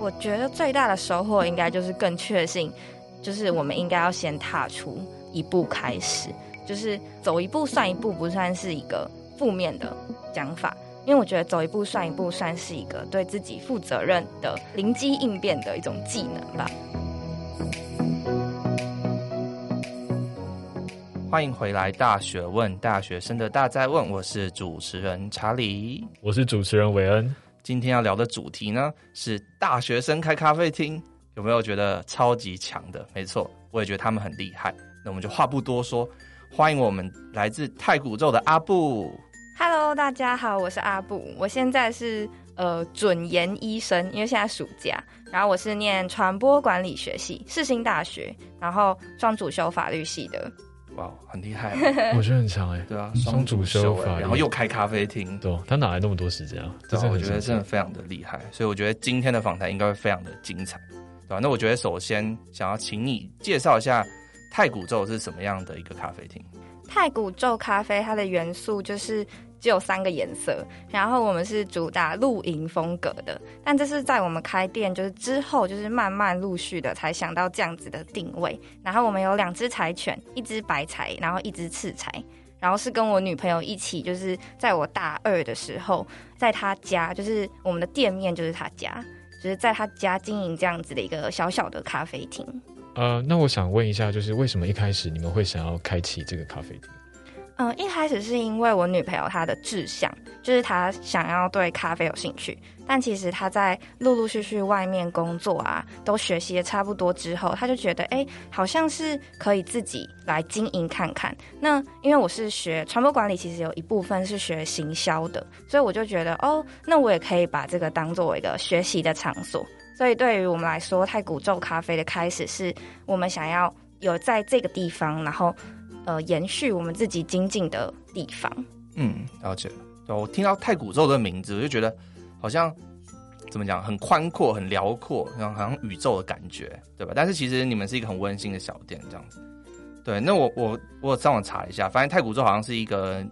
我觉得最大的收获应该就是更确信，就是我们应该要先踏出一步开始，就是走一步算一步，不算是一个负面的讲法。因为我觉得走一步算一步，算是一个对自己负责任的灵机应变的一种技能吧。欢迎回来，《大学问》大学生的大在问，我是主持人查理，我是主持人韦恩。今天要聊的主题呢是大学生开咖啡厅，有没有觉得超级强的？没错，我也觉得他们很厉害。那我们就话不多说，欢迎我们来自太古宙的阿布。Hello，大家好，我是阿布。我现在是呃准研医生，因为现在暑假。然后我是念传播管理学系，世新大学，然后双主修法律系的。哇，很厉害，我觉得很强哎。对啊，双主修法，然后又开咖啡厅，对，他哪来那么多时间啊？这啊我觉得真的非常的厉害，所以我觉得今天的访谈应该会非常的精彩，对吧？那我觉得首先想要请你介绍一下太古宙是什么样的一个咖啡厅。太古宙咖啡它的元素就是。只有三个颜色，然后我们是主打露营风格的，但这是在我们开店就是之后，就是慢慢陆续的才想到这样子的定位。然后我们有两只柴犬，一只白柴，然后一只赤柴，然后是跟我女朋友一起，就是在我大二的时候，在她家，就是我们的店面就是她家，就是在她家经营这样子的一个小小的咖啡厅。呃，那我想问一下，就是为什么一开始你们会想要开启这个咖啡厅？嗯，一开始是因为我女朋友她的志向，就是她想要对咖啡有兴趣，但其实她在陆陆续续外面工作啊，都学习的差不多之后，她就觉得，哎，好像是可以自己来经营看看。那因为我是学传播管理，其实有一部分是学行销的，所以我就觉得，哦，那我也可以把这个当作一个学习的场所。所以对于我们来说，太古宙咖啡的开始是我们想要有在这个地方，然后。呃，延续我们自己精进的地方。嗯，了解。我听到太古宙的名字，我就觉得好像怎么讲，很宽阔、很辽阔，然后好像宇宙的感觉，对吧？但是其实你们是一个很温馨的小店，这样子。对，那我我我上网查一下，发现太古宙好像是一个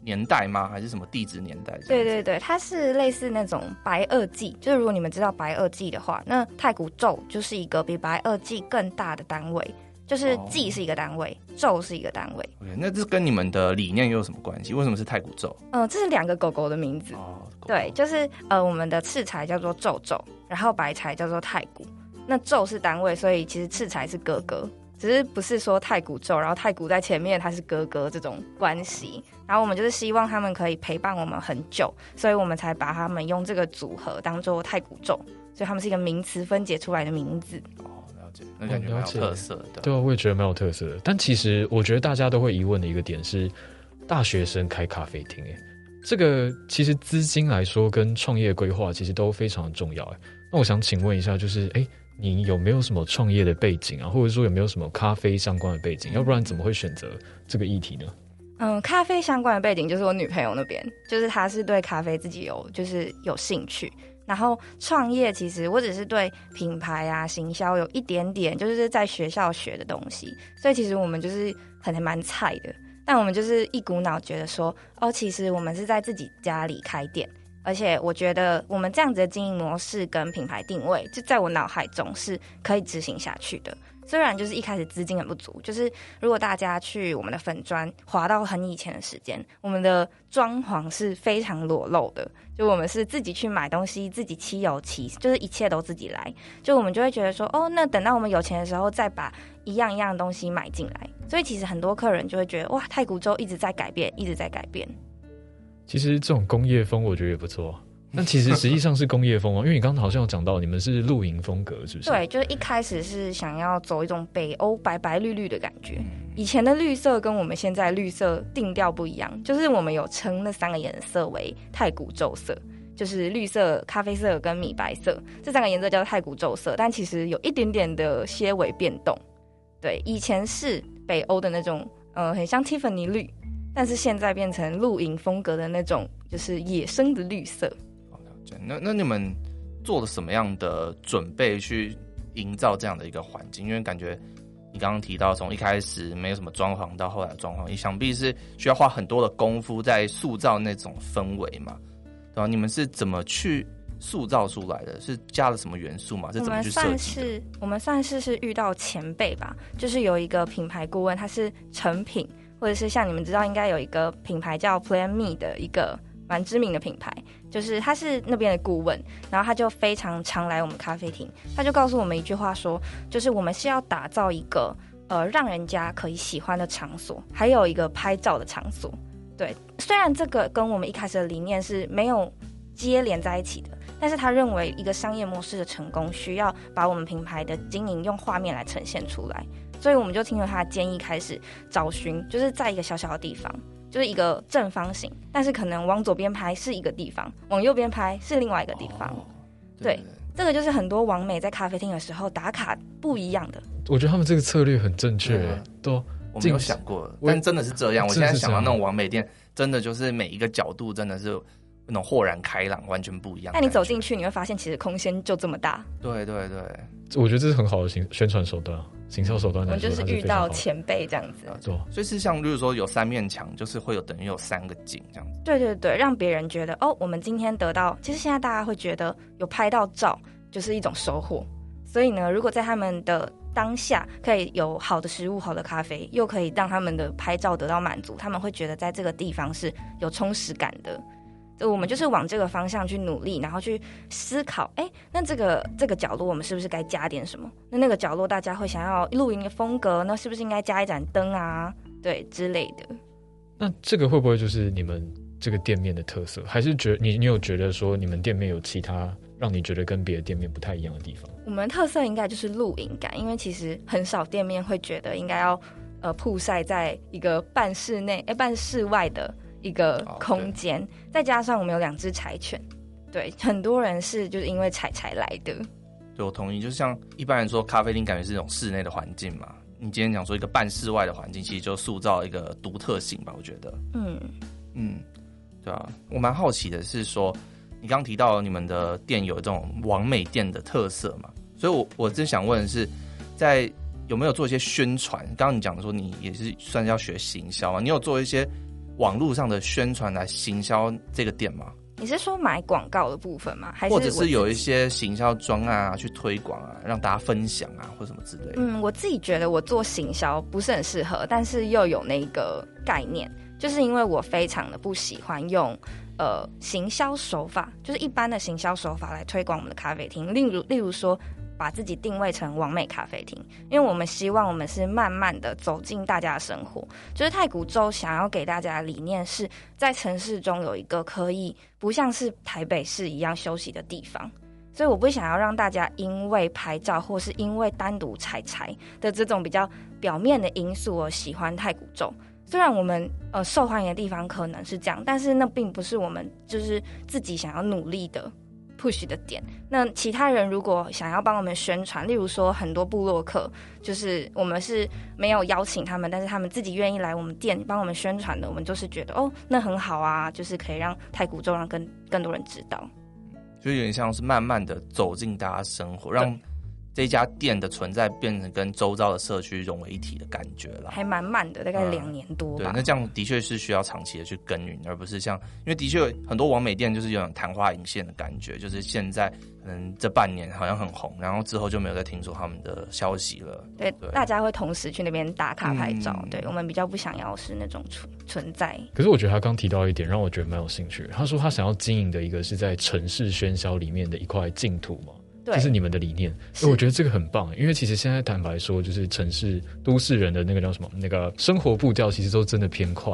年代吗？还是什么地质年代？对对对，它是类似那种白垩纪。就是如果你们知道白垩纪的话，那太古宙就是一个比白垩纪更大的单位。就是纪是一个单位，咒是一个单位。Okay, 那这跟你们的理念又有什么关系？为什么是太古咒？嗯、呃，这是两个狗狗的名字。哦，狗狗对，就是呃，我们的赤柴叫做咒咒，然后白柴叫做太古。那咒是单位，所以其实赤柴是哥哥，只是不是说太古咒，然后太古在前面，他是哥哥这种关系。然后我们就是希望他们可以陪伴我们很久，所以我们才把他们用这个组合当做太古咒，所以他们是一个名词分解出来的名字。那感觉蛮有特色的，对啊，我也觉得蛮有特色的。但其实我觉得大家都会疑问的一个点是，大学生开咖啡厅，哎，这个其实资金来说跟创业规划其实都非常的重要，哎。那我想请问一下，就是哎，你有没有什么创业的背景啊，或者说有没有什么咖啡相关的背景？要不然怎么会选择这个议题呢？嗯，咖啡相关的背景就是我女朋友那边，就是她是对咖啡自己有就是有兴趣。然后创业，其实我只是对品牌啊、行销有一点点，就是在学校学的东西，所以其实我们就是可能蛮菜的。但我们就是一股脑觉得说，哦，其实我们是在自己家里开店，而且我觉得我们这样子的经营模式跟品牌定位，就在我脑海中是可以执行下去的。虽然就是一开始资金很不足，就是如果大家去我们的粉砖滑到很以前的时间，我们的装潢是非常裸露的，就我们是自己去买东西，自己漆油漆，就是一切都自己来，就我们就会觉得说，哦，那等到我们有钱的时候再把一样一样东西买进来。所以其实很多客人就会觉得，哇，太古洲一直在改变，一直在改变。其实这种工业风我觉得也不错。那其实实际上是工业风哦，因为你刚刚好像有讲到你们是露营风格，是不是？对，就是一开始是想要走一种北欧白白绿绿的感觉。以前的绿色跟我们现在绿色定调不一样，就是我们有称那三个颜色为太古宙色，就是绿色、咖啡色跟米白色这三个颜色叫太古宙色，但其实有一点点的些微变动。对，以前是北欧的那种，呃，很像蒂芙尼绿，但是现在变成露营风格的那种，就是野生的绿色。那那你们做了什么样的准备去营造这样的一个环境？因为感觉你刚刚提到从一开始没有什么装潢到后来的装潢，你想必是需要花很多的功夫在塑造那种氛围嘛，对吧？你们是怎么去塑造出来的？是加了什么元素吗？是怎么去设计？我们算是我们算是是遇到前辈吧，就是有一个品牌顾问，他是成品，或者是像你们知道应该有一个品牌叫 Plan Me 的一个蛮知名的品牌，就是他是那边的顾问，然后他就非常常来我们咖啡厅，他就告诉我们一句话说，就是我们是要打造一个呃让人家可以喜欢的场所，还有一个拍照的场所。对，虽然这个跟我们一开始的理念是没有接连在一起的，但是他认为一个商业模式的成功需要把我们品牌的经营用画面来呈现出来，所以我们就听了他的建议，开始找寻，就是在一个小小的地方，就是一个正方形，但是可能往左边拍是一个地方，往右边拍是另外一个地方。哦、对，对，这个就是很多网美在咖啡厅的时候打卡不一样的。我觉得他们这个策略很正确，都。我没有想过，但真的是这样。我现在想到那种网美店，真的就是每一个角度真的是那种豁然开朗，完全不一样。那你走进去，你会发现其实空间就这么大。对对对，我觉得这是很好的行宣传手段，行销手段。我们就是遇到前辈这样子，对。所以是像，就是说有三面墙，就是会有等于有三个景这样子。对对对，让别人觉得哦，我们今天得到，其实现在大家会觉得有拍到照就是一种收获。所以呢，如果在他们的当下可以有好的食物、好的咖啡，又可以让他们的拍照得到满足，他们会觉得在这个地方是有充实感的。就我们就是往这个方向去努力，然后去思考，哎，那这个这个角落我们是不是该加点什么？那那个角落大家会想要露营的风格，那是不是应该加一盏灯啊？对，之类的。那这个会不会就是你们这个店面的特色？还是觉你你有觉得说你们店面有其他？让你觉得跟别的店面不太一样的地方，我们特色应该就是露营感，因为其实很少店面会觉得应该要呃曝晒在一个半室内哎、欸、半室外的一个空间，哦、再加上我们有两只柴犬，对，很多人是就是因为柴柴来的。对，我同意，就是像一般人说咖啡厅感觉是一种室内的环境嘛，你今天讲说一个半室外的环境，其实就塑造一个独特性吧，我觉得。嗯嗯，对啊，我蛮好奇的是说。你刚刚提到你们的店有这种完美店的特色嘛？所以我，我我真想问的是，在有没有做一些宣传？刚刚你讲的说你也是算是要学行销啊，你有做一些网络上的宣传来行销这个店吗？你是说买广告的部分吗？还是或者是有一些行销专案啊，去推广啊，让大家分享啊，或什么之类的？嗯，我自己觉得我做行销不是很适合，但是又有那个概念，就是因为我非常的不喜欢用。呃，行销手法就是一般的行销手法来推广我们的咖啡厅，例如例如说，把自己定位成完美咖啡厅，因为我们希望我们是慢慢的走进大家的生活。就是太古洲想要给大家的理念是在城市中有一个可以不像是台北市一样休息的地方，所以我不想要让大家因为拍照或是因为单独采柴的这种比较表面的因素而喜欢太古洲。虽然我们呃受欢迎的地方可能是这样，但是那并不是我们就是自己想要努力的 push 的点。那其他人如果想要帮我们宣传，例如说很多部落客，就是我们是没有邀请他们，但是他们自己愿意来我们店帮我们宣传的，我们就是觉得哦，那很好啊，就是可以让太古州让更更多人知道。就有点像是慢慢的走进大家生活，让。这家店的存在变成跟周遭的社区融为一体的感觉了，还蛮慢的，大概两年多吧。嗯。对，那这样的确是需要长期的去耕耘，而不是像，因为的确很多网美店就是有种昙花一现的感觉，就是现在可能这半年好像很红，然后之后就没有再听说他们的消息了。对，对大家会同时去那边打卡拍照。嗯、对我们比较不想要是那种存存在。可是我觉得他刚提到一点让我觉得蛮有兴趣，他说他想要经营的一个是在城市喧嚣里面的一块净土嘛。这是你们的理念，所以我觉得这个很棒。因为其实现在坦白说，就是城市都市人的那个叫什么，那个生活步调其实都真的偏快。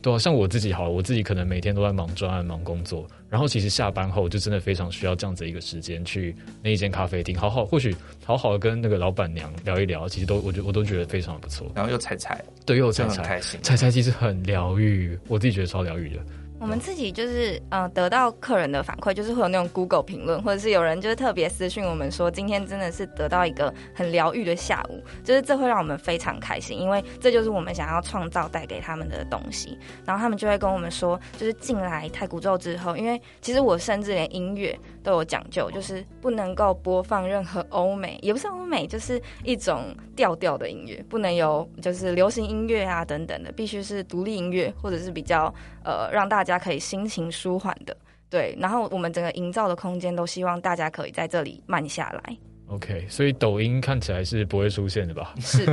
对啊，像我自己好了，我自己可能每天都在忙专案、忙工作，然后其实下班后就真的非常需要这样子一个时间去那一间咖啡厅，好好或许好好的跟那个老板娘聊一聊，其实都我觉我都觉得非常不错。然后又踩踩，对，又有采柴，采柴其实很疗愈，我自己觉得超疗愈的。我们自己就是，呃，得到客人的反馈，就是会有那种 Google 评论，或者是有人就是特别私讯我们说，今天真的是得到一个很疗愈的下午，就是这会让我们非常开心，因为这就是我们想要创造带给他们的东西。然后他们就会跟我们说，就是进来太古宙之后，因为其实我甚至连音乐都有讲究，就是不能够播放任何欧美，也不是欧美，就是一种调调的音乐，不能有就是流行音乐啊等等的，必须是独立音乐或者是比较呃让大家。可以心情舒缓的，对，然后我们整个营造的空间都希望大家可以在这里慢下来。OK，所以抖音看起来是不会出现的吧？是，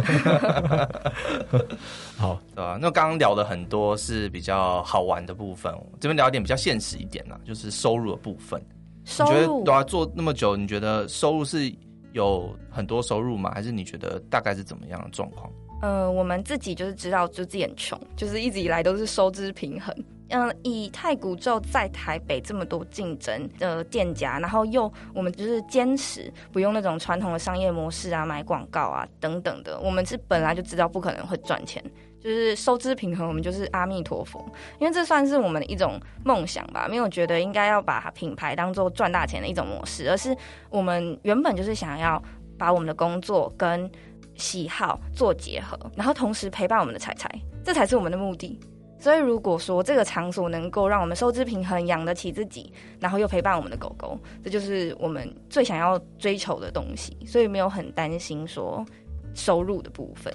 好，对吧？那刚刚聊的很多是比较好玩的部分，这边聊一点比较现实一点啦，就是收入的部分。收入，你觉得对啊，做那么久，你觉得收入是有很多收入吗？还是你觉得大概是怎么样的状况？呃，我们自己就是知道，就自己很穷，就是一直以来都是收支平衡。嗯，以太古咒在台北这么多竞争的店家，然后又我们就是坚持不用那种传统的商业模式啊，买广告啊等等的，我们是本来就知道不可能会赚钱，就是收支平衡，我们就是阿弥陀佛，因为这算是我们的一种梦想吧，没有觉得应该要把品牌当做赚大钱的一种模式，而是我们原本就是想要把我们的工作跟喜好做结合，然后同时陪伴我们的柴柴，这才是我们的目的。所以，如果说这个场所能够让我们收支平衡，养得起自己，然后又陪伴我们的狗狗，这就是我们最想要追求的东西。所以没有很担心说收入的部分。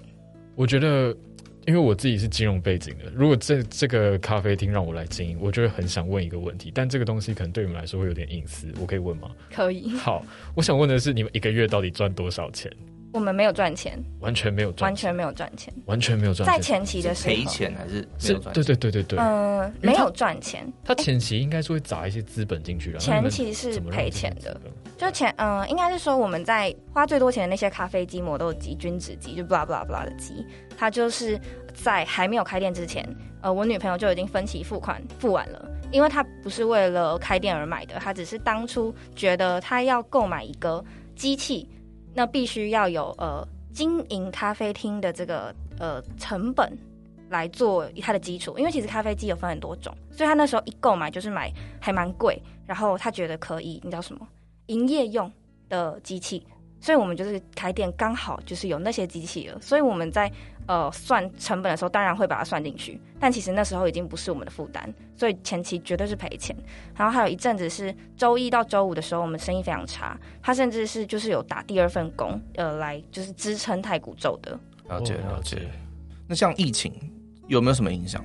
我觉得，因为我自己是金融背景的，如果这这个咖啡厅让我来经营，我就会很想问一个问题。但这个东西可能对你们来说会有点隐私，我可以问吗？可以。好，我想问的是，你们一个月到底赚多少钱？我们没有赚钱，完全没有赚，完全没有赚钱，完全没有赚。在前期的时候赔钱还是是？对对对对对。嗯、呃，没有赚钱。他前期应该是会砸一些资本进去的。前期是赔钱的，就前嗯、应该是说我们在花最多钱的那些咖啡机、磨豆机、均质机，就 blah blah blah 的机，它就是在还没有开店之前，呃，我女朋友就已经分期付款付完了，因为她不是为了开店而买的，她只是当初觉得她要购买一个机器，那必须要有呃。经营咖啡厅的这个呃成本来做它的基础，因为其实咖啡机有分很多种，所以他那时候一购买就是买还蛮贵，然后他觉得可以，你知道什么？营业用的机器。所以我们就是开店刚好就是有那些机器了，所以我们在呃算成本的时候，当然会把它算进去。但其实那时候已经不是我们的负担，所以前期绝对是赔钱。然后还有一阵子是周一到周五的时候，我们生意非常差，他甚至是就是有打第二份工，呃，来就是支撑太古咒的。了解了解。那像疫情有没有什么影响？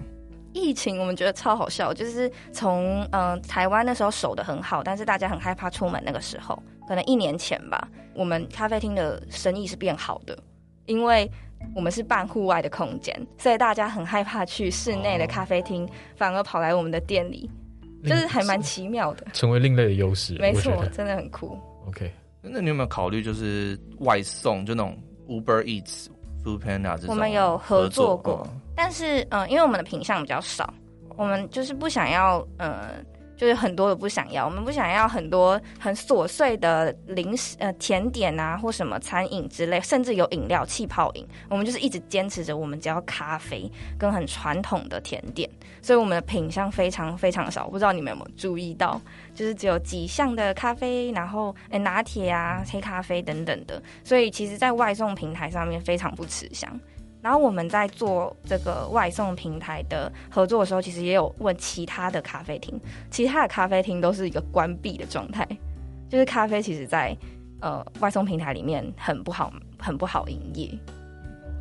疫情我们觉得超好笑，就是从嗯、呃、台湾那时候守的很好，但是大家很害怕出门那个时候。可能一年前吧，我们咖啡厅的生意是变好的，因为我们是办户外的空间，所以大家很害怕去室内的咖啡厅，哦，反而跑来我们的店里，就是还蛮奇妙的，成为另类的优势。没错，真的很酷。OK，那你有没有考虑就是外送，就那种 Uber Eats、Foodpanda 这种？我们有合作过，作但是嗯、因为我们的品项比较少，我们就是不想要嗯。呃就是很多的不想要，我们不想要很多很琐碎的零食、呃甜点啊，或什么餐饮之类，甚至有饮料、气泡饮。我们就是一直坚持着，我们只要咖啡跟很传统的甜点，所以我们的品项非常非常少。不知道你们有没有注意到，就是只有几项的咖啡，然后诶拿铁啊、黑咖啡等等的。所以其实，在外送平台上面非常不吃香。然后我们在做这个外送平台的合作的时候，其实也有问其他的咖啡厅，其他的咖啡厅都是一个关闭的状态，就是咖啡其实在呃外送平台里面很不好，很不好营业。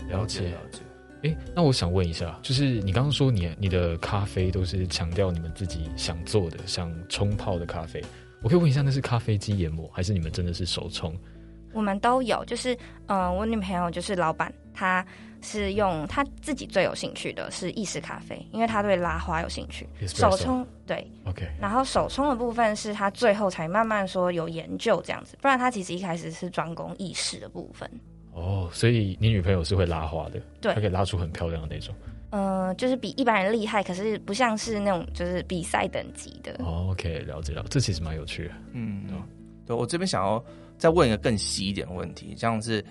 了解了解。哎，那我想问一下，就是你刚刚说你你的咖啡都是强调你们自己想做的，想冲泡的咖啡，我可以问一下，那是咖啡机研磨，还是你们真的是手冲？我们都有，就是嗯、呃，我女朋友就是老板，她。是用他自己最有兴趣的是意式咖啡，因为他对拉花有兴趣。手冲对，OK。然后手冲的部分是他最后才慢慢说有研究这样子，不然他其实一开始是专攻意式的部分。哦，所以你女朋友是会拉花的，对，她可以拉出很漂亮的那种。嗯、呃，就是比一般人厉害，可是不像是那种就是比赛等级的。哦，OK，了解了，这其实蛮有趣的。嗯，对，我这边想要再问一个更细一点的问题，这样子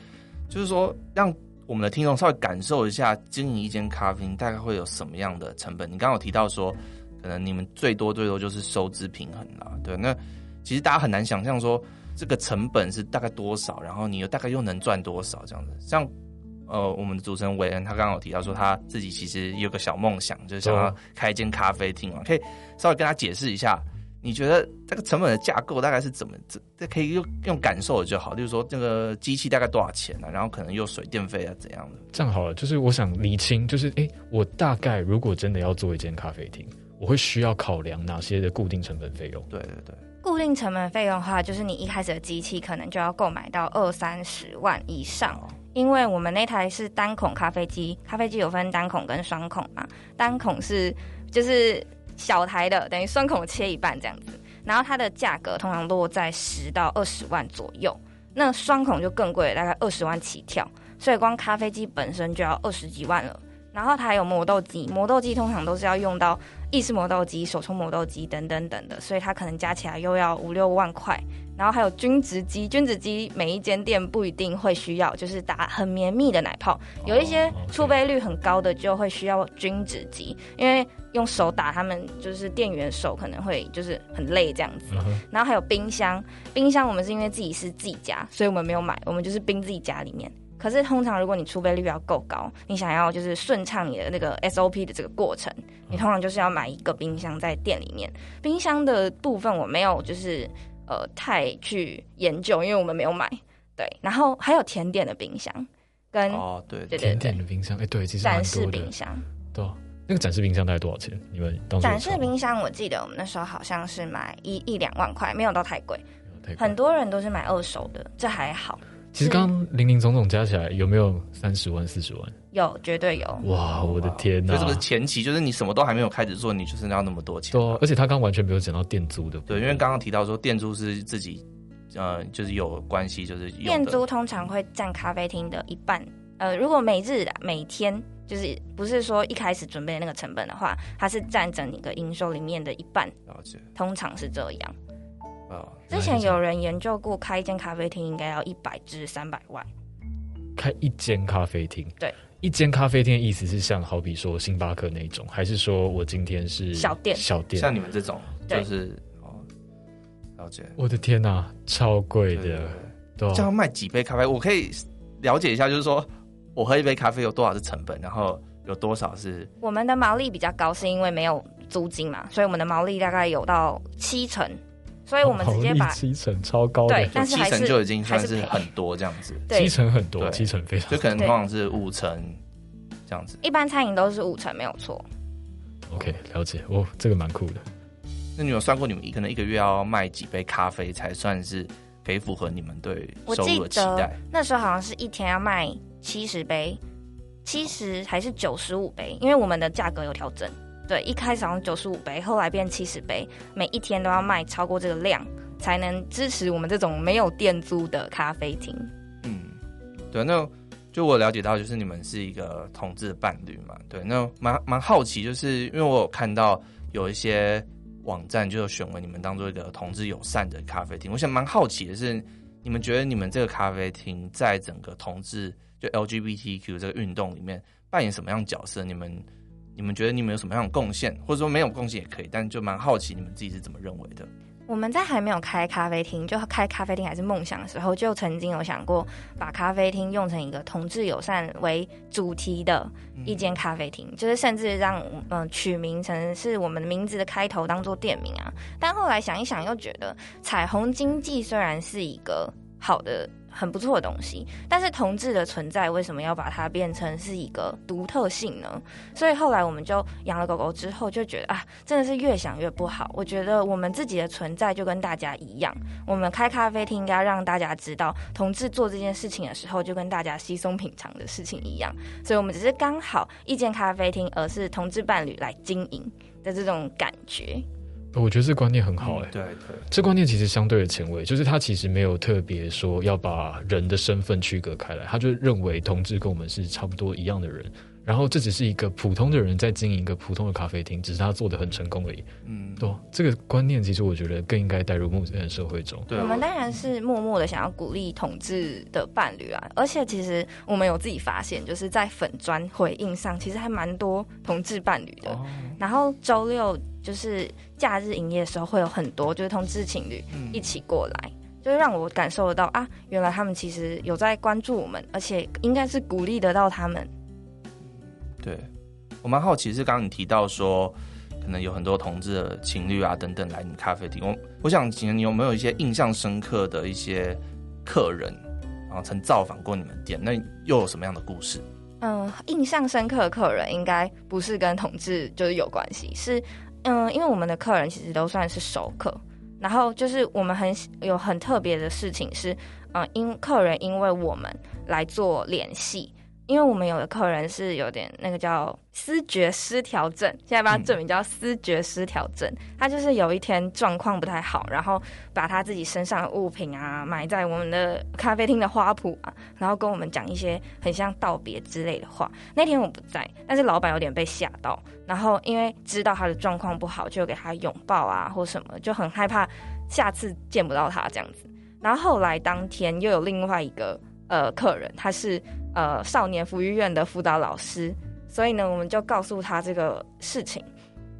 就是说让。我们的听众稍微感受一下，经营一间咖啡厅大概会有什么样的成本？你刚刚有提到说，可能你们最多最多就是收支平衡啦。对，那其实大家很难想象说这个成本是大概多少，然后你又大概又能赚多少这样子。像呃，我们的主持人韦恩他刚刚有提到说，他自己其实有个小梦想，就是想要开一间咖啡厅啊，可以稍微跟他解释一下。你觉得这个成本的架构大概是怎么？这这可以用用感受的就好。例如说，这个机器大概多少钱呢、啊？然后可能又水电费啊怎样的？这样好了，就是我想厘清，就是哎，我大概如果真的要做一间咖啡厅，我会需要考量哪些的固定成本费用？对对对，固定成本费用的话，就是你一开始的机器可能就要购买到二三十万以上，哦、因为我们那台是单孔咖啡机，咖啡机有分单孔跟双孔嘛，单孔是就是小台的，等于双孔切一半这样子，然后它的价格通常落在十到二十万左右，那双孔就更贵，大概二十万起跳，所以光咖啡机本身就要二十几万了。然后它还有磨豆机，磨豆机通常都是要用到意式磨豆机、手冲磨豆机等等等的，所以它可能加起来又要五六万块。然后还有均质机，均质机每一间店不一定会需要，就是打很绵密的奶泡，有一些出杯率很高的就会需要均质机，因为用手打他们就是店员手可能会就是很累这样子。然后还有冰箱，冰箱我们是因为自己是自己家，所以我们没有买，我们就是冰自己家里面。可是通常，如果你出杯率要够高，你想要就是顺畅你的那个 SOP 的这个过程，你通常就是要买一个冰箱在店里面。冰箱的部分我没有就是呃太去研究，因为我们没有买。对，然后还有甜点的冰箱跟哦对，对，对，对甜点的冰箱，哎对，其实展示冰箱对，那个展示冰箱大概多少钱？你们当展示冰箱我记得我们那时候好像是买一一两万块，没有到太贵。很多人都是买二手的，这还好。其实刚刚林林总总加起来有没有三十万、四十万？有，绝对有。哇，我的天哪！这个前期就是你什么都还没有开始做，你就是要那么多钱。对，而且他刚完全没有讲到店租的。对，因为刚刚提到说店租是自己，呃，就是有关系，就是店租通常会占咖啡厅的一半。呃，如果每日的每天就是不是说一开始准备的那个成本的话，它是占整个营收里面的一半。了解。通常是这样。之前有人研究过，开一间咖啡厅应该要一百至三百万。开一间咖啡厅，对，一间咖啡厅的意思是像好比说星巴克那种，还是说我今天是小店？小店，像你们这种，就是哦，了解。我的天哪，超贵的，对，这样卖几杯咖啡？我可以了解一下，就是说我喝一杯咖啡有多少是成本，然后有多少是？我们的毛利比较高，是因为没有租金嘛，所以我们的毛利大概有到七成。所以我们直接把七成超高的，对，但是七成就已经算是很多这样子。七成很多，七成非常，就可能通常是五成这样子。一般餐饮都是五成，没有错。OK，了解。哦，这个蛮酷的。那你有算过你们可能一个月要卖几杯咖啡才算是可以符合你们对收入的期待？那时候好像是一天要卖七十杯，七十还是九十五杯？因为我们的价格有调整。对，一开始好像九十五杯，后来变七十杯，每一天都要卖超过这个量，才能支持我们这种没有店租的咖啡厅。嗯，对，那就我了解到，就是你们是一个同志伴侣嘛。对，那蛮蛮好奇，就是因为我有看到有一些网站就选为你们当做一个同志友善的咖啡厅。我想蛮好奇的是，你们觉得你们这个咖啡厅在整个同志就 LGBTQ 这个运动里面扮演什么样角色？你们？你们觉得你们有什么样的贡献，或者说没有贡献也可以，但就蛮好奇你们自己是怎么认为的。我们在还没有开咖啡厅，就开咖啡厅还是梦想的时候，就曾经有想过把咖啡厅用成一个同志友善为主题的一间咖啡厅，嗯、就是甚至让嗯、呃、取名成是我们的名字的开头当做店名啊。但后来想一想，又觉得彩虹经济虽然是一个好的。很不错的东西，但是同志的存在为什么要把它变成是一个独特性呢？所以后来我们就养了狗狗之后，就觉得啊，真的是越想越不好。我觉得我们自己的存在就跟大家一样，我们开咖啡厅应该让大家知道，同志做这件事情的时候，就跟大家稀松平常的事情一样。所以我们只是刚好一间咖啡厅，而是同志伴侣来经营的这种感觉。我觉得这观念很好哎、欸，对对，这观念其实相对的前卫，就是他其实没有特别说要把人的身份区隔开来，他就认为同志跟我们是差不多一样的人。然后这只是一个普通的人在经营一个普通的咖啡厅，只是他做的很成功而已。嗯，对，这个观念其实我觉得更应该带入目前的社会中。对，我们当然是默默的想要鼓励同志的伴侣啊，而且其实我们有自己发现，就是在粉砖回应上，其实还蛮多同志伴侣的。哦、然后周六就是假日营业的时候，会有很多就是同志情侣一起过来，嗯、就是让我感受得到啊，原来他们其实有在关注我们，而且应该是鼓励得到他们。对，我蛮好奇，是刚刚你提到说，可能有很多同志的情侣啊等等来你咖啡厅，我我想请问你有没有一些印象深刻的一些客人，然后曾造访过你们店，那又有什么样的故事？嗯，印象深刻的客人应该不是跟同志就是有关系，是嗯，因为我们的客人其实都算是熟客，然后就是我们很有很特别的事情是，嗯，因客人因为我们来做联系。因为我们有的客人是有点那个叫思觉失调症，现在把它证明叫思觉失调症。他就是有一天状况不太好，然后把他自己身上的物品啊埋在我们的咖啡厅的花圃啊，然后跟我们讲一些很像道别之类的话。那天我不在，但是老板有点被吓到，然后因为知道他的状况不好，就给他拥抱啊或什么，就很害怕下次见不到他这样子。然后后来当天又有另外一个呃客人，他是。呃，少年福利院的辅导老师，所以呢，我们就告诉他这个事情，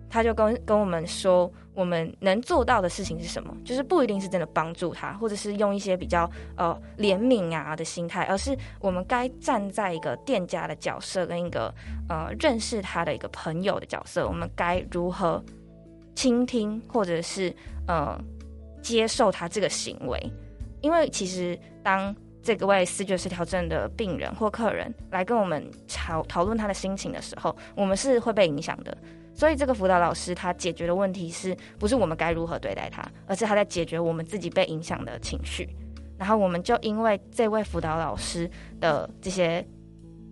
他就跟跟我们说，我们能做到的事情是什么，就是不一定是真的帮助他，或者是用一些比较呃怜悯啊的心态，而是我们该站在一个店家的角色，跟一个呃认识他的一个朋友的角色，我们该如何倾听，或者是呃接受他这个行为，因为其实当。这个位视觉失调症的病人或客人来跟我们讨讨论他的心情的时候，我们是会被影响的。所以这个辅导老师他解决的问题是不是我们该如何对待他，而是他在解决我们自己被影响的情绪。然后我们就因为这位辅导老师的这些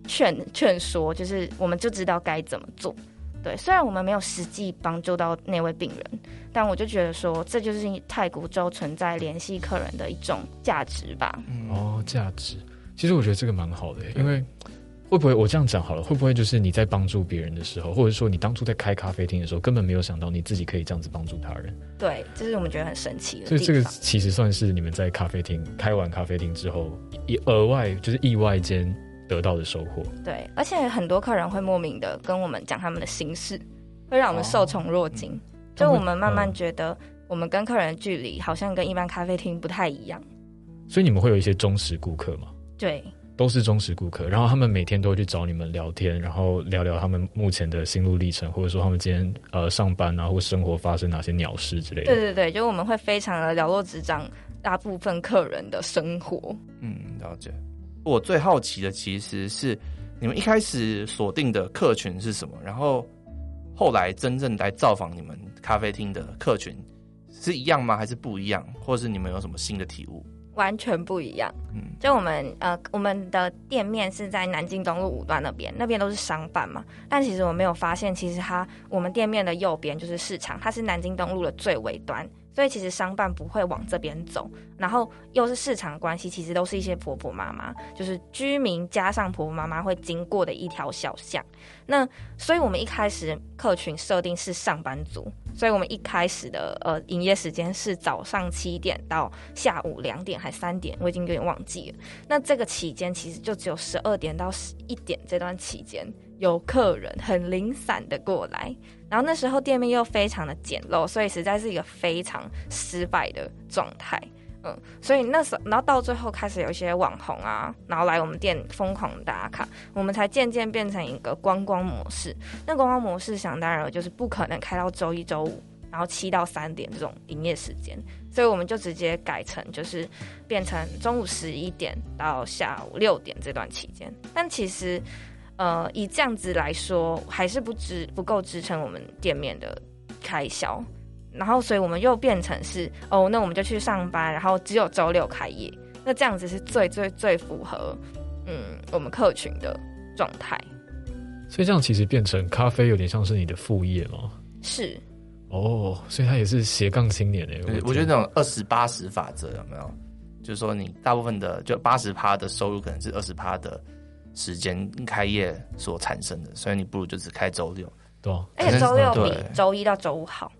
劝劝说，就是我们就知道该怎么做。对，虽然我们没有实际帮助到那位病人，但我就觉得说，这就是太古州存在联系客人的一种价值吧。嗯、哦，价值，其实我觉得这个蛮好的，因为会不会我这样讲好了？会不会就是你在帮助别人的时候，或者说你当初在开咖啡厅的时候，根本没有想到你自己可以这样子帮助他人？对，这是我们觉得很神奇的。所以这个其实算是你们在咖啡厅开完咖啡厅之后，一额外就是意外间。得到的收获，对，而且很多客人会莫名的跟我们讲他们的心事，会让我们受宠若惊。哦、就我们慢慢觉得，我们跟客人的距离好像跟一般咖啡厅不太一样。所以你们会有一些忠实顾客吗？对，都是忠实顾客。然后他们每天都会去找你们聊天，然后聊聊他们目前的心路历程，或者说他们今天呃上班啊或生活发生哪些鸟事之类的。对对对，就我们会非常的了若指掌大部分客人的生活。嗯，了解。我最好奇的其实是你们一开始锁定的客群是什么，然后后来真正来造访你们咖啡厅的客群是一样吗？还是不一样？或者是你们有什么新的体悟？完全不一样。嗯，就我们呃，我们的店面是在南京东路五段那边，那边都是商办嘛。但其实我没有发现，其实它我们店面的右边就是市场，它是南京东路的最尾端。所以其实商办不会往这边走，然后又是市场关系，其实都是一些婆婆妈妈，就是居民加上婆婆妈妈会经过的一条小巷。那所以我们一开始客群设定是上班族，所以我们一开始的呃营业时间是早上七点到下午两点还三点，我已经有点忘记了。那这个期间其实就只有十二点到十一点这段期间有客人很零散的过来。然后那时候店面又非常的简陋，所以实在是一个非常失败的状态。嗯，所以那时候，然后到最后开始有一些网红啊，然后来我们店疯狂打卡，我们才渐渐变成一个观光模式。那观光模式想当然了就是不可能开到周一周五，然后七到三点这种营业时间，所以我们就直接改成就是变成中午十一点到下午六点这段期间。但其实。呃，以这样子来说，还是不支不够支撑我们店面的开销，然后所以我们又变成是哦，那我们就去上班，然后只有周六开业，那这样子是最最最符合嗯我们客群的状态。所以这样其实变成咖啡有点像是你的副业吗？是。哦，所以他也是斜杠青年诶。我觉得那种二十八十法则有没有？就是说你大部分的就八十趴的收入可能是二十趴的。时间开业所产生的，所以你不如就只开周六，对，而且周六比周一到周五好，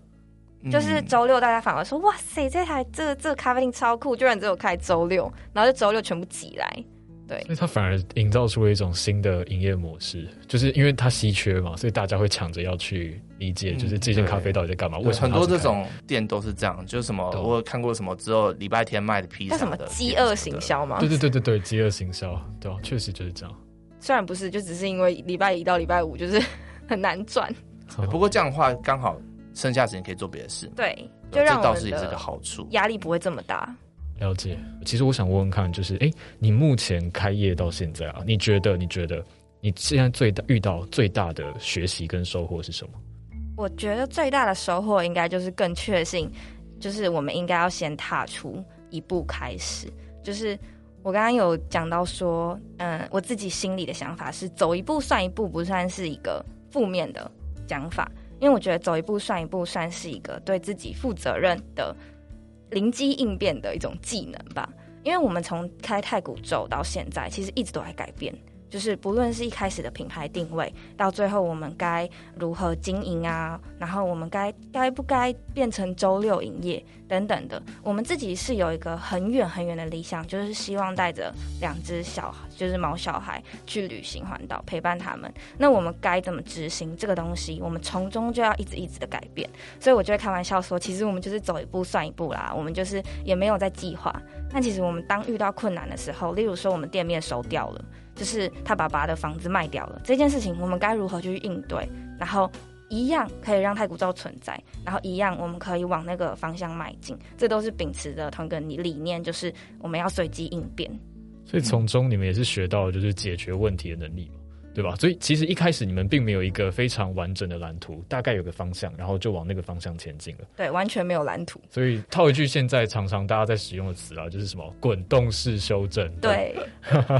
就是周六大家反而说，哇塞，这台这个、这个咖啡厅超酷，居然只有开周六，然后就周六全部挤来。对，所以它反而营造出了一种新的营业模式，就是因为它稀缺嘛，所以大家会抢着要去理解，就是这间咖啡到底在干嘛。为什么很多这种店都是这样？就是什么，我有看过什么只有礼拜天卖的披萨的，什么饥饿行销吗？对对对对对，饥饿行销，对，确实就是这样。虽然不是，就只是因为礼拜一到礼拜五就是 很难赚。不过这样的话，刚好剩下时间可以做别的事。对，就让这倒是也是个好处，压力不会这么大。了解，其实我想问问看，就是哎、欸，你目前开业到现在啊，你觉得你觉得你现在最大遇到最大的学习跟收获是什么？我觉得最大的收获应该就是更确信，就是我们应该要先踏出一步开始。就是我刚刚有讲到说，嗯，我自己心里的想法是走一步算一步，不算是一个负面的讲法，因为我觉得走一步算一步，算是一个对自己负责任的灵机应变的一种技能吧。因为我们从开太古宙到现在，其实一直都在改变。就是不论是一开始的品牌定位，到最后我们该如何经营啊，然后我们该该不该变成周六营业等等的，我们自己是有一个很远很远的理想，就是希望带着两只小就是毛小孩去旅行环岛，陪伴他们。那我们该怎么执行这个东西？我们从中就要一直一直的改变。所以我就会开玩笑说，其实我们就是走一步算一步啦，我们就是也没有在计划。但其实我们当遇到困难的时候，例如说我们店面收掉了。就是他爸爸的房子卖掉了这件事情，我们该如何去应对？然后一样可以让太古造存在，然后一样我们可以往那个方向迈进。这都是秉持的同一个理念，就是我们要随机应变。所以从中你们也是学到就是解决问题的能力，对吧？所以其实一开始你们并没有一个非常完整的蓝图，大概有个方向，然后就往那个方向前进了。对，完全没有蓝图。所以套一句现在常常大家在使用的词啊，就是什么滚动式修正。对，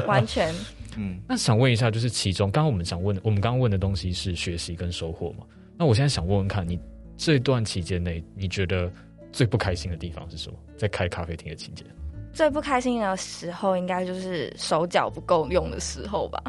完全。嗯，那想问一下，就是其中刚刚我们想问，我们刚刚问的东西是学习跟收获嘛？那我现在想问问看你这段期间内，你觉得最不开心的地方是什么？在开咖啡厅的期间，最不开心的时候，应该就是手脚不够用的时候吧？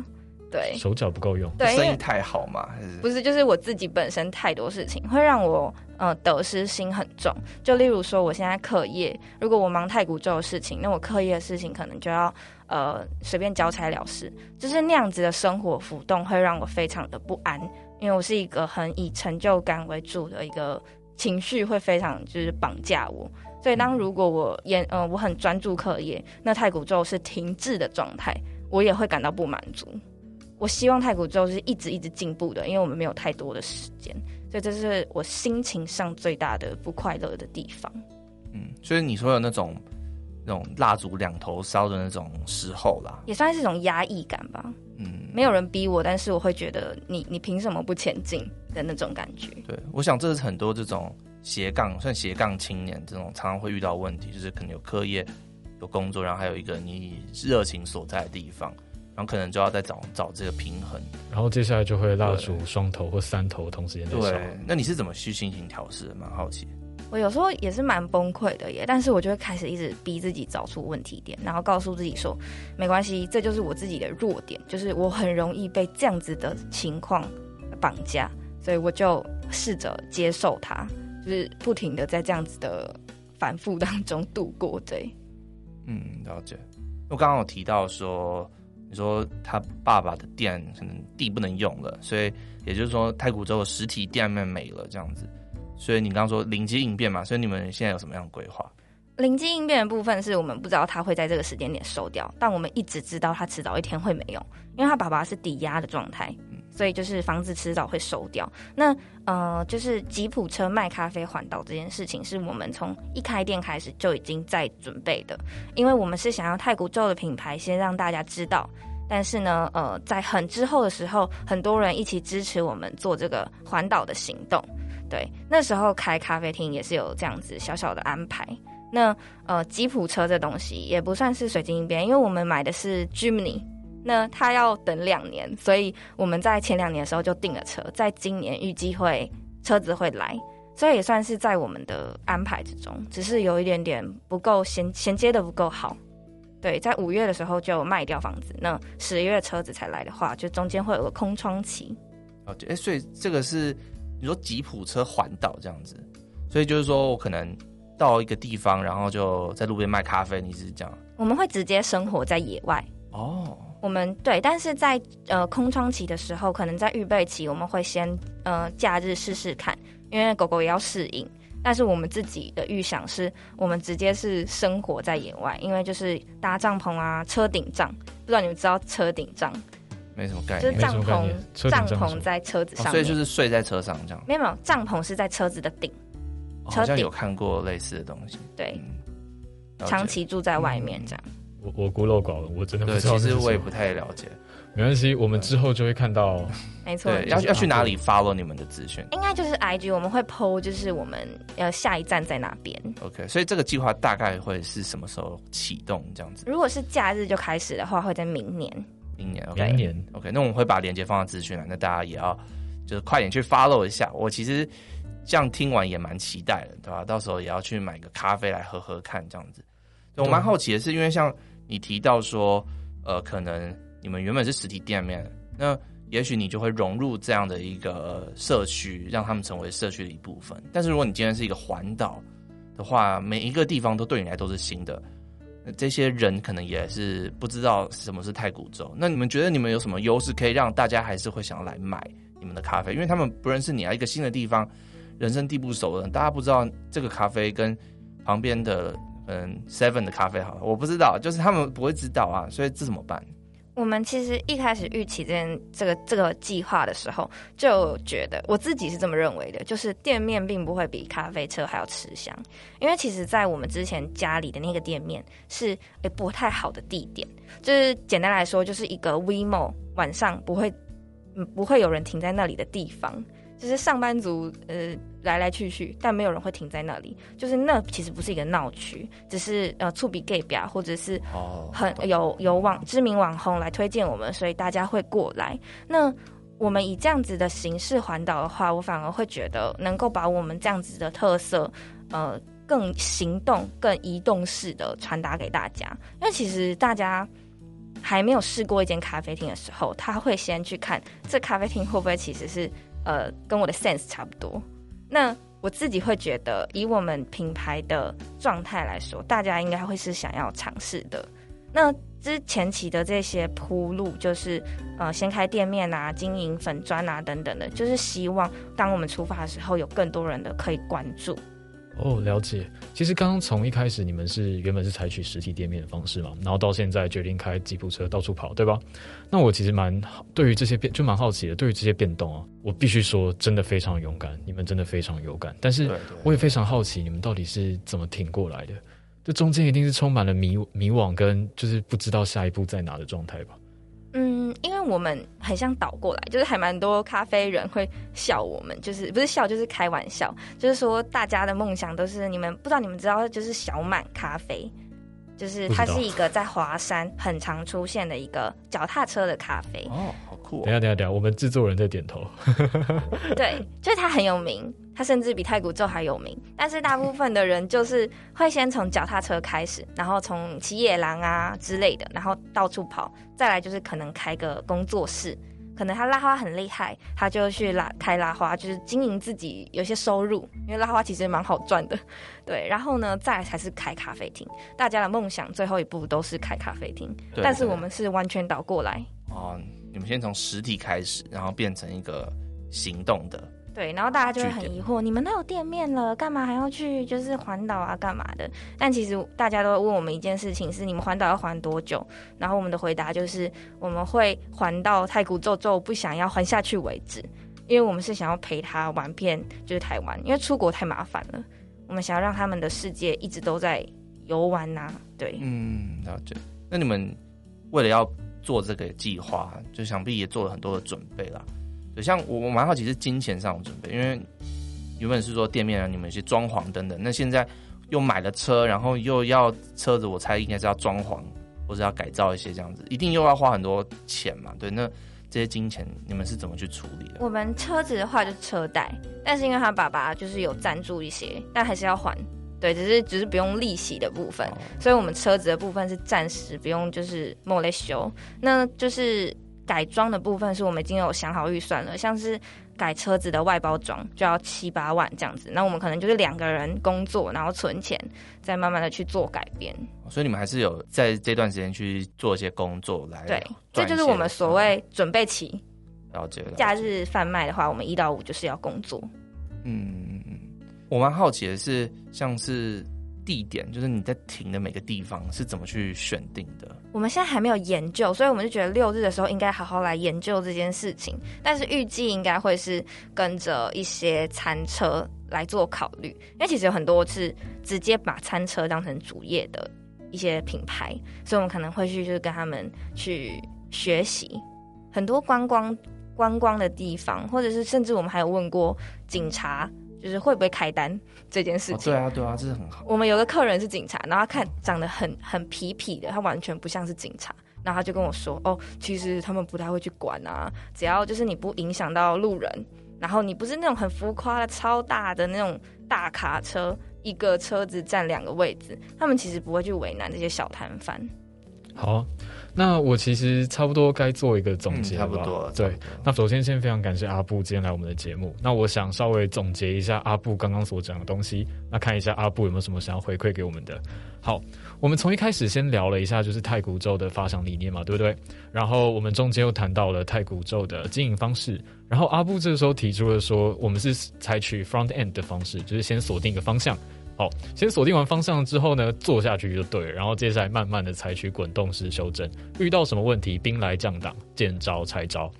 对，手脚不够用，对，生意太好嘛？还是不是？就是我自己本身太多事情会让我呃得失心很重。就例如说，我现在课业，如果我忙太古宙的事情，那我课业的事情可能就要。呃，随便交差了事，就是那样子的生活浮动，会让我非常的不安。因为我是一个很以成就感为主的一个情绪，会非常就是绑架我。所以当如果我也呃我很专注课业，那太古宙是停滞的状态，我也会感到不满足。我希望太古宙是一直一直进步的，因为我们没有太多的时间，所以这是我心情上最大的不快乐的地方。嗯，所以你说的那种。那种蜡烛两头烧的那种时候啦，也算是一种压抑感吧。嗯，没有人逼我，但是我会觉得你你凭什么不前进的那种感觉。对，我想这是很多这种斜杠算斜杠青年这种常常会遇到问题，就是可能有课业、有工作，然后还有一个你热情所在的地方，然后可能就要再找找这个平衡，然后接下来就会蜡烛双头或三头同时间在烧。对，那你是怎么去进行调试的？蛮好奇。我有时候也是蛮崩溃的耶，但是我就会开始一直逼自己找出问题点，然后告诉自己说，没关系，这就是我自己的弱点，就是我很容易被这样子的情况绑架，所以我就试着接受它，就是不停的在这样子的反复当中度过。对，嗯，了解。我刚刚有提到说，你说他爸爸的店可能地不能用了，所以也就是说太古洲的实体店面没了，这样子。所以你刚刚说灵机应变嘛，所以你们现在有什么样的规划？灵机应变的部分是我们不知道他会在这个时间点收掉，但我们一直知道他迟早一天会没用，因为他爸爸是抵押的状态，所以就是房子迟早会收掉。那呃，就是吉普车卖咖啡环岛这件事情，是我们从一开店开始就已经在准备的，因为我们是想要太古宙的品牌先让大家知道，但是呢，呃，在很之后的时候，很多人一起支持我们做这个环岛的行动。对，那时候开咖啡厅也是有这样子小小的安排。那呃，吉普车这东西也不算是随机应变，因为我们买的是 Jimny，那他要等两年，所以我们在前两年的时候就订了车，在今年预计会车子会来，所以也算是在我们的安排之中，只是有一点点不够衔衔接的不够好。对，在五月的时候就卖掉房子，那十月车子才来的话，就中间会有个空窗期。哦，哎，所以这个是。你说吉普车环岛这样子，所以就是说我可能到一个地方，然后就在路边卖咖啡。你是这样？我们会直接生活在野外哦。我们对，但是在呃空窗期的时候，可能在预备期，我们会先呃假日试试看，因为狗狗也要适应。但是我们自己的预想是，我们直接是生活在野外，因为就是搭帐篷啊，车顶帐。不知道你们知道车顶帐？没什么概念，就是帐篷，帐篷在车子上，哦，所以就是睡在车上这样。没有没有，帐篷是在车子的顶，好像有看过类似的东西。对，嗯、长期住在外面这样。我我孤陋寡闻，我真的不，知道。其实我也不太了解。没关系，我们之后就会看到。没错，要要去哪里 follow 你们的资讯？应该就是 IG，我们会 PO，就是我们要下一站在哪边。OK，所以这个计划大概会是什么时候启动？这样子？如果是假日就开始的话，会在明年。明年，OK，明年，OK。那我们会把链接放在资讯栏，那大家也要就是快点去 follow 一下。我其实这样听完也蛮期待的，对吧？到时候也要去买个咖啡来喝喝看，这样子。我蛮好奇的是，因为像你提到说，呃，可能你们原本是实体店面。那也许你就会融入这样的一个社区，让他们成为社区的一部分。但是如果你今天是一个环岛的话，每一个地方都对你来都是新的，那这些人可能也是不知道什么是太古洲。那你们觉得你们有什么优势可以让大家还是会想要来买你们的咖啡？因为他们不认识你啊，一个新的地方，人生地不熟的，大家不知道这个咖啡跟旁边的嗯 Seven 的咖啡好了，我不知道，就是他们不会知道啊，所以这怎么办？我们其实一开始预期这件这个这个计划的时候，就觉得我自己是这么认为的，就是店面并不会比咖啡车还要吃香，因为其实，在我们之前家里的那个店面是诶不太好的地点，就是简单来说，就是一个 WeMo 晚上不会嗯不会有人停在那里的地方。就是上班族，呃，来来去去，但没有人会停在那里。就是那其实不是一个闹区，只是呃，触比 gay 表，或者是很有有网知名网红来推荐我们，所以大家会过来。那我们以这样子的形式环岛的话，我反而会觉得能够把我们这样子的特色，呃，更行动、更移动式的传达给大家。因为其实大家还没有试过一间咖啡厅的时候，他会先去看这咖啡厅会不会其实是。呃，跟我的 sense 差不多。那我自己会觉得，以我们品牌的状态来说，大家应该会是想要尝试的。那之前期的这些铺路，就是呃，先开店面啊，经营粉砖啊等等的，就是希望当我们出发的时候，有更多人的可以关注。哦，了解。其实刚刚从一开始你们是原本是采取实体店面的方式嘛，然后到现在决定开吉普车到处跑，对吧？那我其实蛮对于这些变就蛮好奇的，对于这些变动啊，我必须说真的非常勇敢，你们真的非常勇敢。但是我也非常好奇，你们到底是怎么挺过来的？这中间一定是充满了迷迷惘跟就是不知道下一步在哪的状态吧？因为我们很像倒过来，就是还蛮多咖啡人会笑我们，就是不是笑就是开玩笑，就是说大家的梦想都是你们不知道你们知道就是小满咖啡，就是它是一个在华山很常出现的一个脚踏车的咖啡哦，好酷哦！等下等下等下，我们制作人在点头，对，就是它很有名。它甚至比太古宙还有名，但是大部分的人就是会先从脚踏车开始，然后从骑野狼啊之类的，然后到处跑，再来就是可能开个工作室，可能他拉花很厉害，他就去拉开拉花，就是经营自己有些收入，因为拉花其实蛮好赚的，对。然后呢，再来才是开咖啡厅，大家的梦想最后一步都是开咖啡厅，但是我们是完全倒过来。哦，你们先从实体开始，然后变成一个行动的。对，然后大家就会很疑惑，你们都有店面了，干嘛还要去就是环岛啊，干嘛的？但其实大家都会问我们一件事情：是你们环岛要环多久？然后我们的回答就是，我们会环到太古皱皱不想要环下去为止，因为我们是想要陪他玩遍就是台湾，因为出国太麻烦了，我们想要让他们的世界一直都在游玩呐、啊。对，嗯，了解。那你们为了要做这个计划，就想必也做了很多的准备了。像我，我蛮好奇是金钱上的准备，因为原本是说店面啊，你们有些装潢等等，那现在又买了车，然后又要车子，我猜应该是要装潢或者要改造一些这样子，一定又要花很多钱嘛。对，那这些金钱你们是怎么去处理的？我们车子的话就是车贷，但是因为他爸爸就是有赞助一些，但还是要还。对，只是只是不用利息的部分，所以我们车子的部分是暂时不用就是莫雷修，那就是。改装的部分是我们已经有想好预算了，像是改车子的外包装就要七八万这样子，那我们可能就是两个人工作，然后存钱，再慢慢的去做改变。所以你们还是有在这段时间去做一些工作来，对，这就是我们所谓准备期。了解了。假日贩卖的话，我们一到五就是要工作。嗯嗯嗯，我蛮好奇的是，像是。地点就是你在停的每个地方是怎么去选定的？我们现在还没有研究，所以我们就觉得六日的时候应该好好来研究这件事情。但是预计应该会是跟着一些餐车来做考虑，因为其实有很多是直接把餐车当成主业的一些品牌，所以我们可能会去就是跟他们去学习很多观光观光的地方，或者是甚至我们还有问过警察，就是会不会开单这件事情。哦。对啊，对啊，这是很好。我们有个客人是警察，然后他看长得很很痞痞的，他完全不像是警察。然后他就跟我说：“哦，其实他们不太会去管啊，只要就是你不影响到路人，然后你不是那种很浮夸的超大的那种大卡车，一个车子占两个位置，他们其实不会去为难这些小摊贩。”好。那我其实差不多该做一个总结差不多。对，那首先先非常感谢阿布今天来我们的节目。那我想稍微总结一下阿布刚刚所讲的东西，那看一下阿布有没有什么想要回馈给我们的。好，我们从一开始先聊了一下就是太古宙的发想理念嘛，对不对？然后我们中间又谈到了太古宙的经营方式。然后阿布这个时候提出了说，我们是采取 front end 的方式，就是先锁定一个方向。好，先锁定完方向之后呢，做下去就对了。然后接下来慢慢的采取滚动式修正，遇到什么问题，兵来将挡，见招拆招。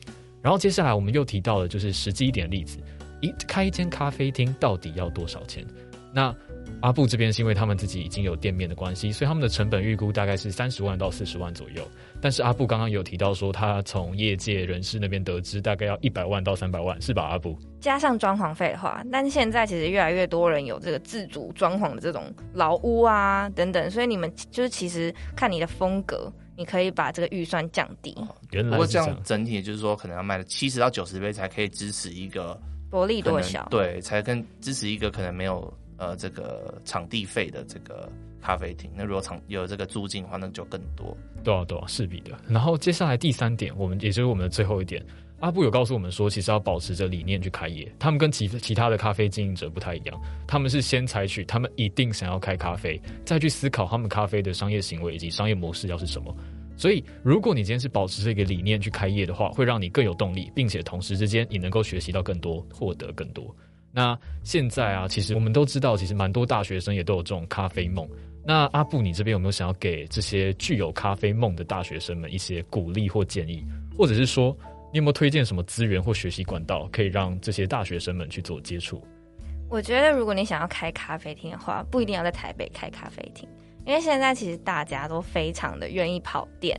然后接下来我们又提到了就是实际一点例子，一开一间咖啡厅到底要多少钱？那阿布这边是因为他们自己已经有店面的关系，所以他们的成本预估大概是三十万到四十万左右。但是阿布刚刚有提到说，他从业界人士那边得知，大概要一百万到三百万，是吧？阿布加上装潢费的话，但是现在其实越来越多人有这个自主装潢的这种老屋啊等等，所以你们就是其实看你的风格，你可以把这个预算降低。原来不过这样整体就是说，可能要卖了七十到九十杯才可以支持一个薄利多销，对，才跟支持一个可能没有。呃，这个场地费的这个咖啡厅，那如果场有这个租金的话，那就更多，多少多少势必的。然后接下来第三点，我们也就是我们的最后一点，阿布有告诉我们说，其实要保持着理念去开业。他们跟其其他的咖啡经营者不太一样，他们是先采取他们一定想要开咖啡，再去思考他们咖啡的商业行为以及商业模式要是什么。所以，如果你今天是保持这个理念去开业的话，会让你更有动力，并且同时之间你能够学习到更多，获得更多。那现在啊，其实我们都知道，其实蛮多大学生也都有这种咖啡梦。那阿布，你这边有没有想要给这些具有咖啡梦的大学生们一些鼓励或建议，或者是说，你有没有推荐什么资源或学习管道，可以让这些大学生们去做接触？我觉得，如果你想要开咖啡厅的话，不一定要在台北开咖啡厅，因为现在其实大家都非常的愿意跑店，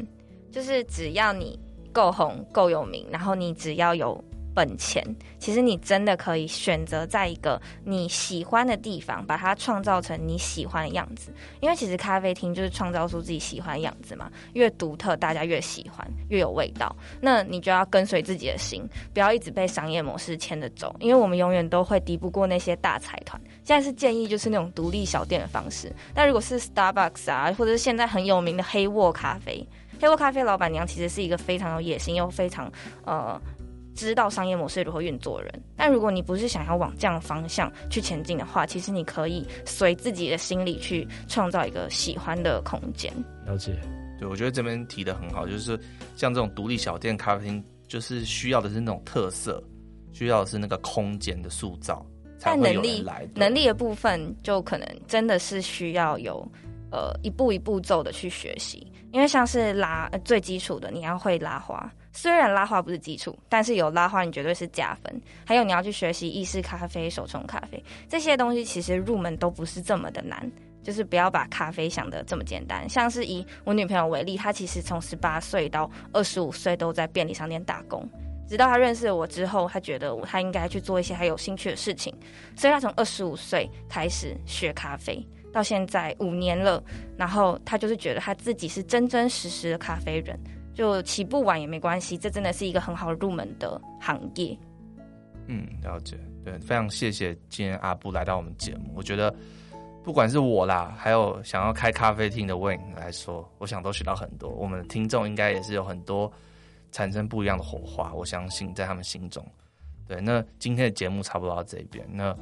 就是只要你够红、够有名，然后你只要有。本钱，其实你真的可以选择在一个你喜欢的地方，把它创造成你喜欢的样子。因为其实咖啡厅就是创造出自己喜欢的样子嘛，越独特，大家越喜欢，越有味道。那你就要跟随自己的心，不要一直被商业模式牵着走。因为我们永远都会敌不过那些大财团。现在是建议就是那种独立小店的方式。但如果是 Starbucks 啊，或者是现在很有名的黑沃咖啡，黑沃咖啡老板娘其实是一个非常有野心又非常呃。知道商业模式如何运作的人，但如果你不是想要往这样的方向去前进的话，其实你可以随自己的心理去创造一个喜欢的空间。了解，对，我觉得这边提的很好，就是像这种独立小店咖啡厅，就是需要的是那种特色，需要的是那个空间的塑造，但能力能力的部分就可能真的是需要有呃一步一步骤的去学习，因为像是拉最基础的，你要会拉花。虽然拉花不是基础，但是有拉花你绝对是加分。还有你要去学习意式咖啡、手冲咖啡这些东西，其实入门都不是这么的难。就是不要把咖啡想得这么简单。像是以我女朋友为例，她其实从十八岁到二十五岁都在便利商店打工，直到她认识了我之后，她觉得她应该去做一些她有兴趣的事情，所以她从二十五岁开始学咖啡，到现在五年了。然后她就是觉得她自己是真真实实的咖啡人。就起步晚也没关系，这真的是一个很好入门的行业。嗯，了解。对，非常谢谢今天阿布来到我们节目。我觉得不管是我啦，还有想要开咖啡厅的 Wayne 来说，我想都学到很多。我们的听众应该也是有很多产生不一样的火花，我相信在他们心中。对，那今天的节目差不多到这边。那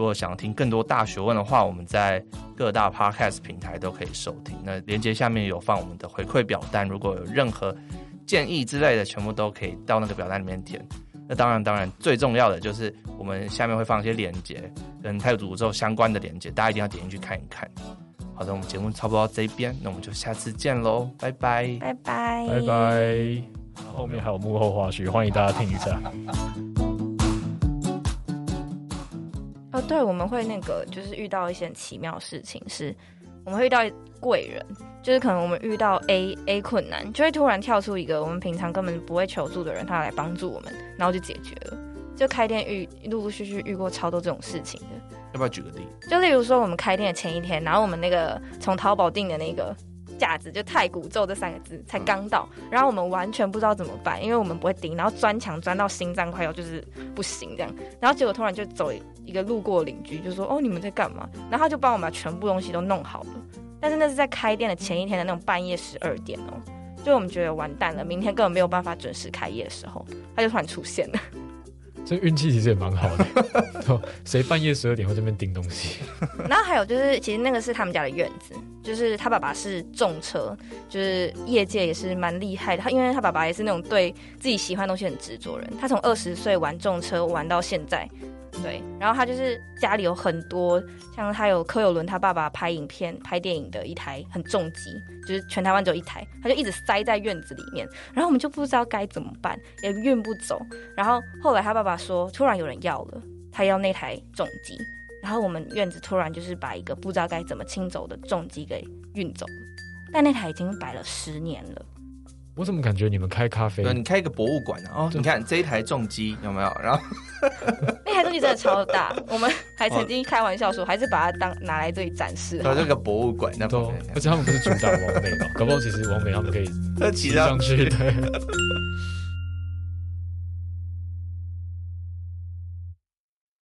如果想听更多大学问的话，我们在各大 podcast 平台都可以收听。那连接下面有放我们的回馈表单，如果有任何建议之类的，全部都可以到那个表单里面填。那当然，当然最重要的就是我们下面会放一些连接，跟太古宙相关的连接，大家一定要点进去看一看。好的，我们节目差不多到这边，那我们就下次见喽，拜拜，拜拜，拜拜。后面还有幕后花絮，欢迎大家听一下。哦，对，我们会那个，就是遇到一些很奇妙的事情，是我我们会遇到贵人，就是可能我们遇到 A A 困难，就会突然跳出一个我们平常根本不会求助的人，他来帮助我们，然后就解决了。就开店遇陆陆续续遇过超多这种事情的。要不要举个例？就例如说，我们开店的前一天，然后我们那个从淘宝订的那个。架子就太古咒这三个字才刚到，然后我们完全不知道怎么办，因为我们不会钉，然后钻墙钻到心脏快要就是不行这样，然后结果突然就走一个路过邻居就说：“哦，你们在干嘛？”然后他就帮我们把全部东西都弄好了，但是那是在开店的前一天的那种半夜十二点哦，就我们觉得完蛋了，明天根本没有办法准时开业的时候，他就突然出现了。这运气其实也蛮好的，谁半夜十二点会这边钉东西？然后还有就是，其实那个是他们家的院子，就是他爸爸是重车，就是业界也是蛮厉害的。他因为他爸爸也是那种对自己喜欢的东西很执着人，他从二十岁玩重车玩到现在。对，然后他就是家里有很多，像他有柯有伦他爸爸拍影片、拍电影的一台很重机，就是全台湾只有一台，他就一直塞在院子里面，然后我们就不知道该怎么办，也运不走。然后后来他爸爸说，突然有人要了，他要那台重机，然后我们院子突然就是把一个不知道该怎么清走的重机给运走，但那台已经摆了十年了。我怎么感觉你们开咖啡？你开一个博物馆啊？哦，你看这一台重机有没有？然后 那台重机真的超大，我们还曾经开玩笑说，还是把它当拿来这里展示。对，这个博物馆那对，而且他们不是主打王美嘛，搞不好其实王美他们可以 骑上去。对。